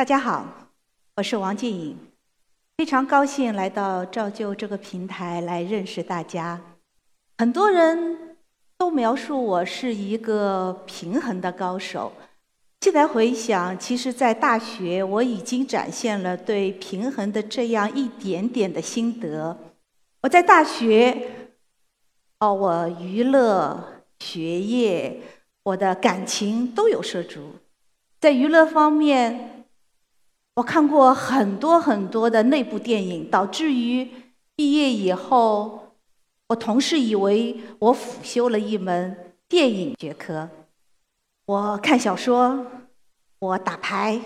大家好，我是王静颖，非常高兴来到照旧这个平台来认识大家。很多人都描述我是一个平衡的高手。现在回想，其实，在大学我已经展现了对平衡的这样一点点的心得。我在大学，哦，我娱乐、学业、我的感情都有涉足。在娱乐方面，我看过很多很多的内部电影，导致于毕业以后，我同事以为我辅修了一门电影学科。我看小说，我打牌，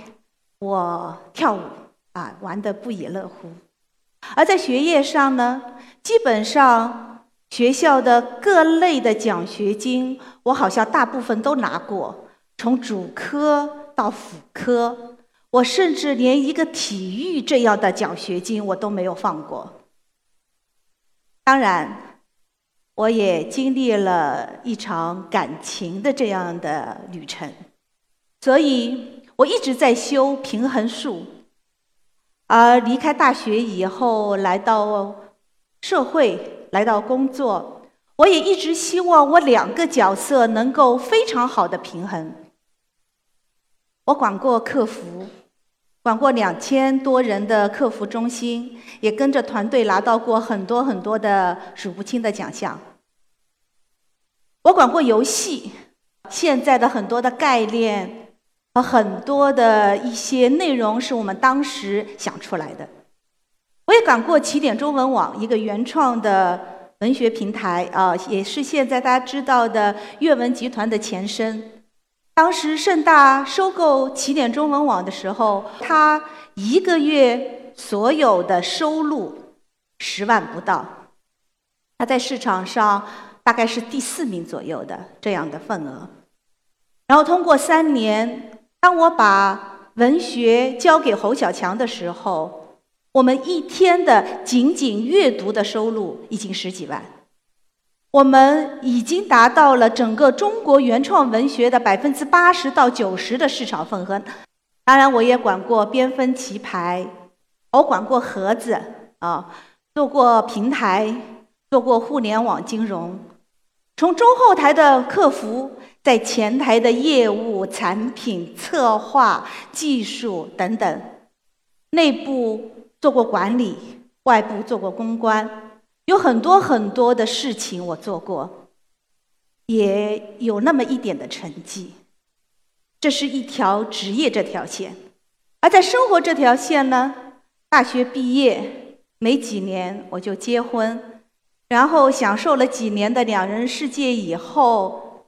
我跳舞，啊，玩得不亦乐乎。而在学业上呢，基本上学校的各类的奖学金，我好像大部分都拿过，从主科。到辅科，我甚至连一个体育这样的奖学金我都没有放过。当然，我也经历了一场感情的这样的旅程，所以我一直在修平衡术。而离开大学以后，来到社会，来到工作，我也一直希望我两个角色能够非常好的平衡。我管过客服，管过两千多人的客服中心，也跟着团队拿到过很多很多的数不清的奖项。我管过游戏，现在的很多的概念和很多的一些内容是我们当时想出来的。我也管过起点中文网，一个原创的文学平台啊，也是现在大家知道的阅文集团的前身。当时盛大收购起点中文网的时候，他一个月所有的收入十万不到，他在市场上大概是第四名左右的这样的份额。然后通过三年，当我把文学交给侯小强的时候，我们一天的仅仅阅读的收入已经十几万。我们已经达到了整个中国原创文学的百分之八十到九十的市场份额。当然，我也管过边分棋牌，我管过盒子啊，做过平台，做过互联网金融，从中后台的客服，在前台的业务、产品策划、技术等等，内部做过管理，外部做过公关。有很多很多的事情我做过，也有那么一点的成绩。这是一条职业这条线，而在生活这条线呢，大学毕业没几年我就结婚，然后享受了几年的两人世界以后，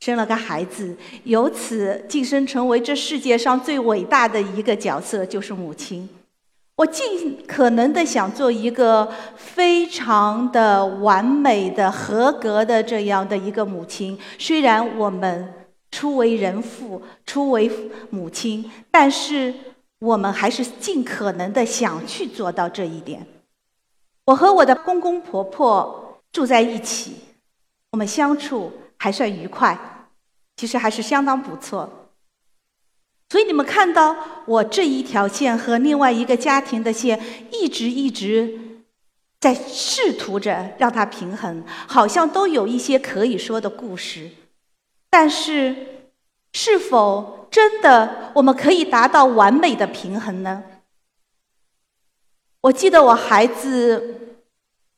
生了个孩子，由此晋升成为这世界上最伟大的一个角色，就是母亲。我尽可能的想做一个非常的完美的、合格的这样的一个母亲。虽然我们初为人父、初为母亲，但是我们还是尽可能的想去做到这一点。我和我的公公婆婆住在一起，我们相处还算愉快，其实还是相当不错。所以你们看到我这一条线和另外一个家庭的线，一直一直在试图着让它平衡，好像都有一些可以说的故事。但是，是否真的我们可以达到完美的平衡呢？我记得我孩子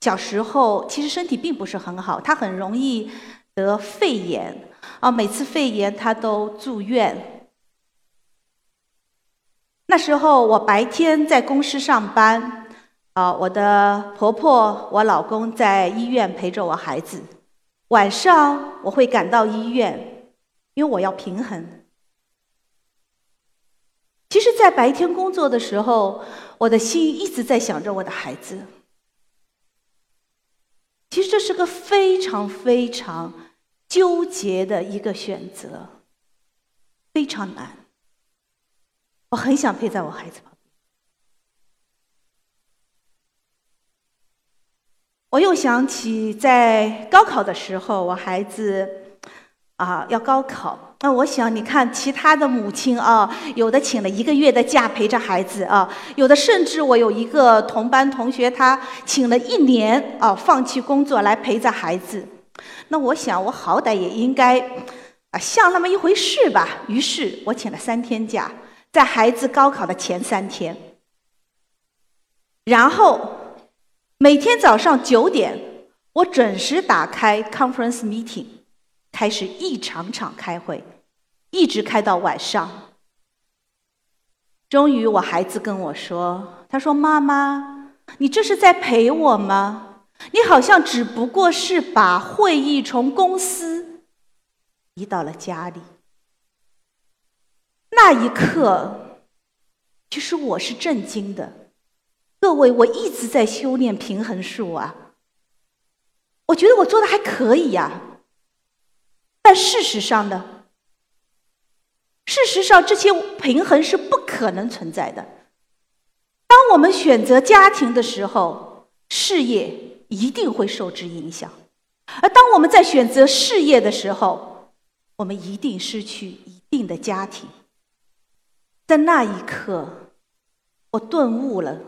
小时候其实身体并不是很好，他很容易得肺炎啊，每次肺炎他都住院。那时候我白天在公司上班，啊，我的婆婆、我老公在医院陪着我孩子。晚上我会赶到医院，因为我要平衡。其实，在白天工作的时候，我的心一直在想着我的孩子。其实这是个非常非常纠结的一个选择，非常难。我很想陪在我孩子旁边。我又想起在高考的时候，我孩子啊，要高考。那我想，你看其他的母亲啊，有的请了一个月的假陪着孩子啊，有的甚至我有一个同班同学，他请了一年啊，放弃工作来陪着孩子。那我想，我好歹也应该啊，像那么一回事吧。于是我请了三天假，在孩子高考的前三天，然后每天早上九点，我准时打开 conference meeting，开始一场场开会。一直开到晚上，终于我孩子跟我说：“他说妈妈，你这是在陪我吗？你好像只不过是把会议从公司移到了家里。”那一刻，其实我是震惊的。各位，我一直在修炼平衡术啊，我觉得我做的还可以呀，但事实上呢？事实上，这些平衡是不可能存在的。当我们选择家庭的时候，事业一定会受之影响；而当我们在选择事业的时候，我们一定失去一定的家庭。在那一刻，我顿悟了，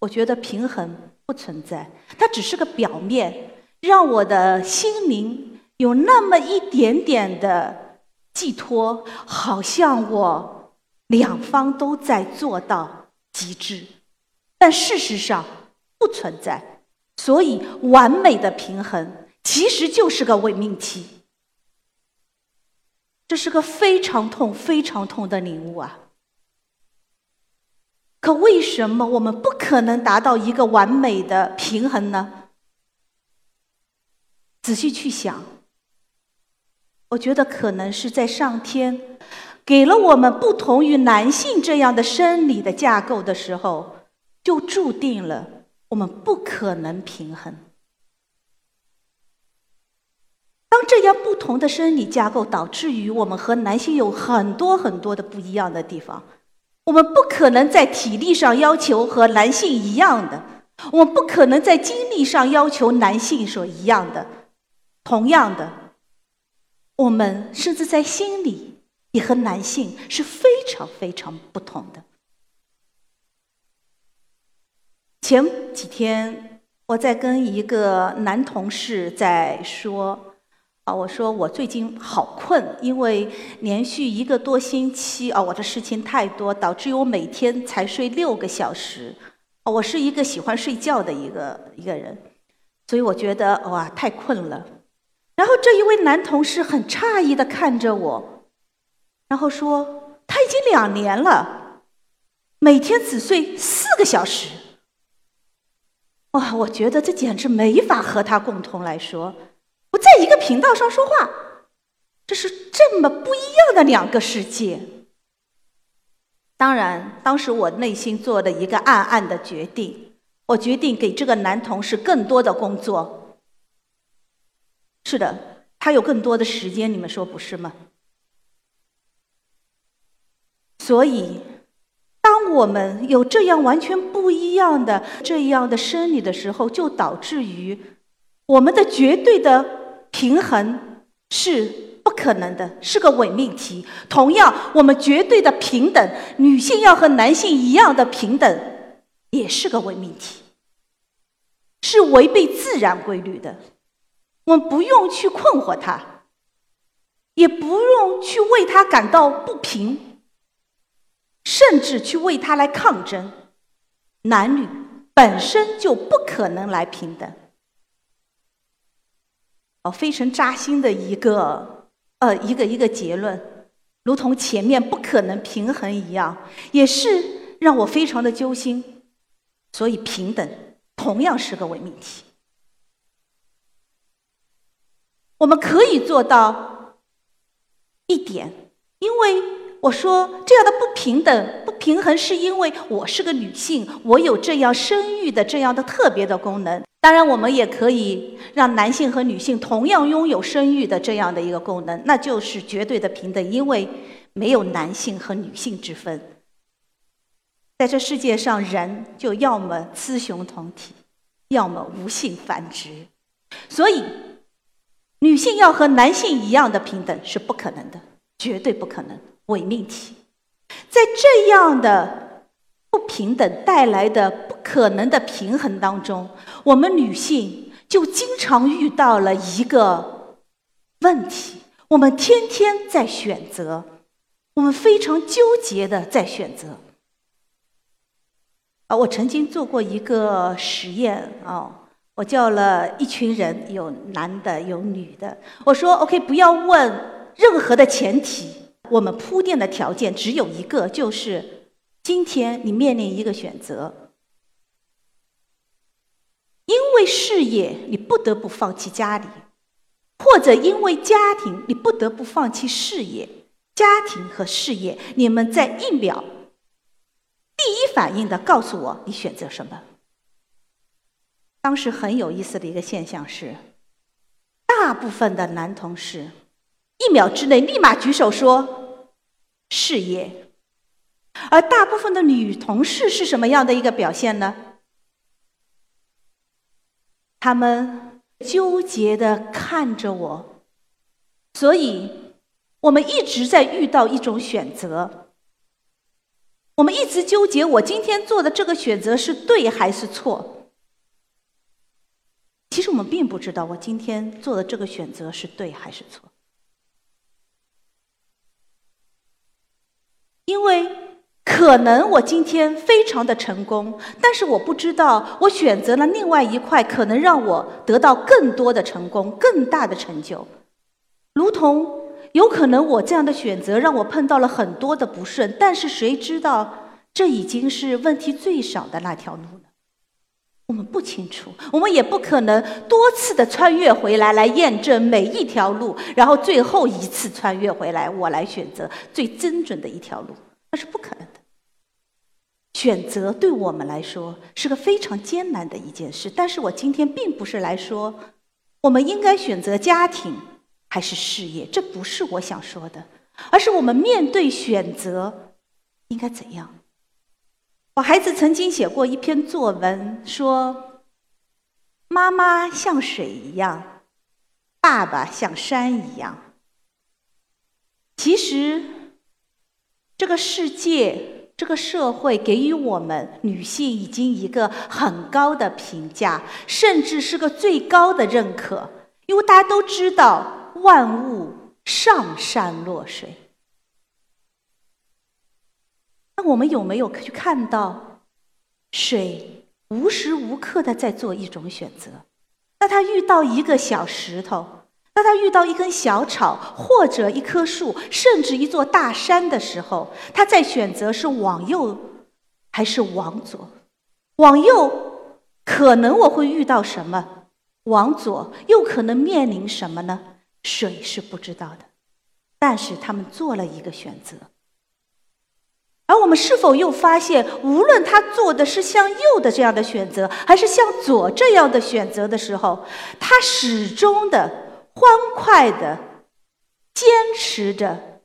我觉得平衡不存在，它只是个表面，让我的心灵有那么一点点的。寄托好像我两方都在做到极致，但事实上不存在。所以，完美的平衡其实就是个伪命题。这是个非常痛、非常痛的领悟啊！可为什么我们不可能达到一个完美的平衡呢？仔细去想。我觉得可能是在上天给了我们不同于男性这样的生理的架构的时候，就注定了我们不可能平衡。当这样不同的生理架构导致于我们和男性有很多很多的不一样的地方，我们不可能在体力上要求和男性一样的，我们不可能在精力上要求男性所一样的，同样的。我们甚至在心里也和男性是非常非常不同的。前几天我在跟一个男同事在说，啊，我说我最近好困，因为连续一个多星期啊，我的事情太多，导致我每天才睡六个小时。我是一个喜欢睡觉的一个一个人，所以我觉得哇，太困了。然后这一位男同事很诧异的看着我，然后说：“他已经两年了，每天只睡四个小时。”哇，我觉得这简直没法和他共同来说，不在一个频道上说话，这是这么不一样的两个世界。当然，当时我内心做了一个暗暗的决定，我决定给这个男同事更多的工作。是的，他有更多的时间，你们说不是吗？所以，当我们有这样完全不一样的这样的生理的时候，就导致于我们的绝对的平衡是不可能的，是个伪命题。同样，我们绝对的平等，女性要和男性一样的平等，也是个伪命题，是违背自然规律的。我们不用去困惑他，也不用去为他感到不平，甚至去为他来抗争。男女本身就不可能来平等。非常扎心的一个呃一个一个结论，如同前面不可能平衡一样，也是让我非常的揪心。所以平等同样是个伪命题。我们可以做到一点，因为我说这样的不平等、不平衡，是因为我是个女性，我有这样生育的这样的特别的功能。当然，我们也可以让男性和女性同样拥有生育的这样的一个功能，那就是绝对的平等，因为没有男性和女性之分。在这世界上，人就要么雌雄同体，要么无性繁殖，所以。女性要和男性一样的平等是不可能的，绝对不可能，伪命题。在这样的不平等带来的不可能的平衡当中，我们女性就经常遇到了一个问题：我们天天在选择，我们非常纠结的在选择。啊，我曾经做过一个实验啊，我叫了一群人，有男的，有女的。我说：“OK，不要问任何的前提，我们铺垫的条件只有一个，就是今天你面临一个选择，因为事业你不得不放弃家里，或者因为家庭你不得不放弃事业。家庭和事业，你们在一秒。”第一反应的告诉我，你选择什么？当时很有意思的一个现象是，大部分的男同事一秒之内立马举手说事业，而大部分的女同事是什么样的一个表现呢？他们纠结的看着我，所以我们一直在遇到一种选择。我们一直纠结，我今天做的这个选择是对还是错？其实我们并不知道，我今天做的这个选择是对还是错。因为可能我今天非常的成功，但是我不知道，我选择了另外一块，可能让我得到更多的成功、更大的成就，如同。有可能我这样的选择让我碰到了很多的不顺，但是谁知道这已经是问题最少的那条路呢？我们不清楚，我们也不可能多次的穿越回来来验证每一条路，然后最后一次穿越回来，我来选择最精准的一条路，那是不可能的。选择对我们来说是个非常艰难的一件事，但是我今天并不是来说我们应该选择家庭。还是事业，这不是我想说的，而是我们面对选择应该怎样。我孩子曾经写过一篇作文，说：“妈妈像水一样，爸爸像山一样。”其实，这个世界、这个社会给予我们女性已经一个很高的评价，甚至是个最高的认可，因为大家都知道。万物上善若水，那我们有没有去看到水无时无刻的在做一种选择？那它遇到一个小石头，当他遇到一根小草，或者一棵树，甚至一座大山的时候，他在选择是往右还是往左？往右可能我会遇到什么？往左又可能面临什么呢？水是不知道的，但是他们做了一个选择。而我们是否又发现，无论他做的是向右的这样的选择，还是向左这样的选择的时候，他始终的欢快的坚持着，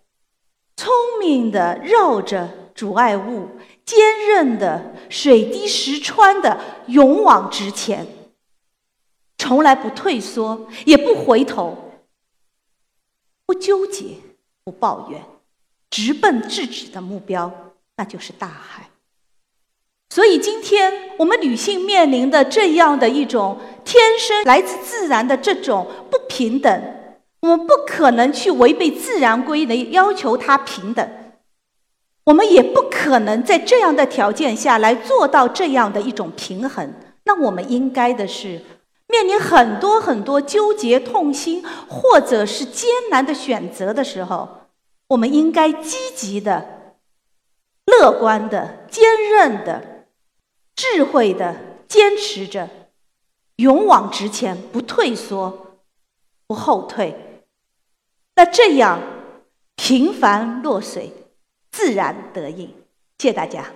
聪明的绕着阻碍物，坚韧的水滴石穿的勇往直前，从来不退缩，也不回头。不纠结，不抱怨，直奔自己的目标，那就是大海。所以，今天我们女性面临的这样的一种天生来自自然的这种不平等，我们不可能去违背自然规律要求它平等，我们也不可能在这样的条件下来做到这样的一种平衡。那我们应该的是。面临很多很多纠结、痛心，或者是艰难的选择的时候，我们应该积极的、乐观的、坚韧的、智慧的坚持着，勇往直前，不退缩，不后退。那这样，平凡落水，自然得应。谢谢大家。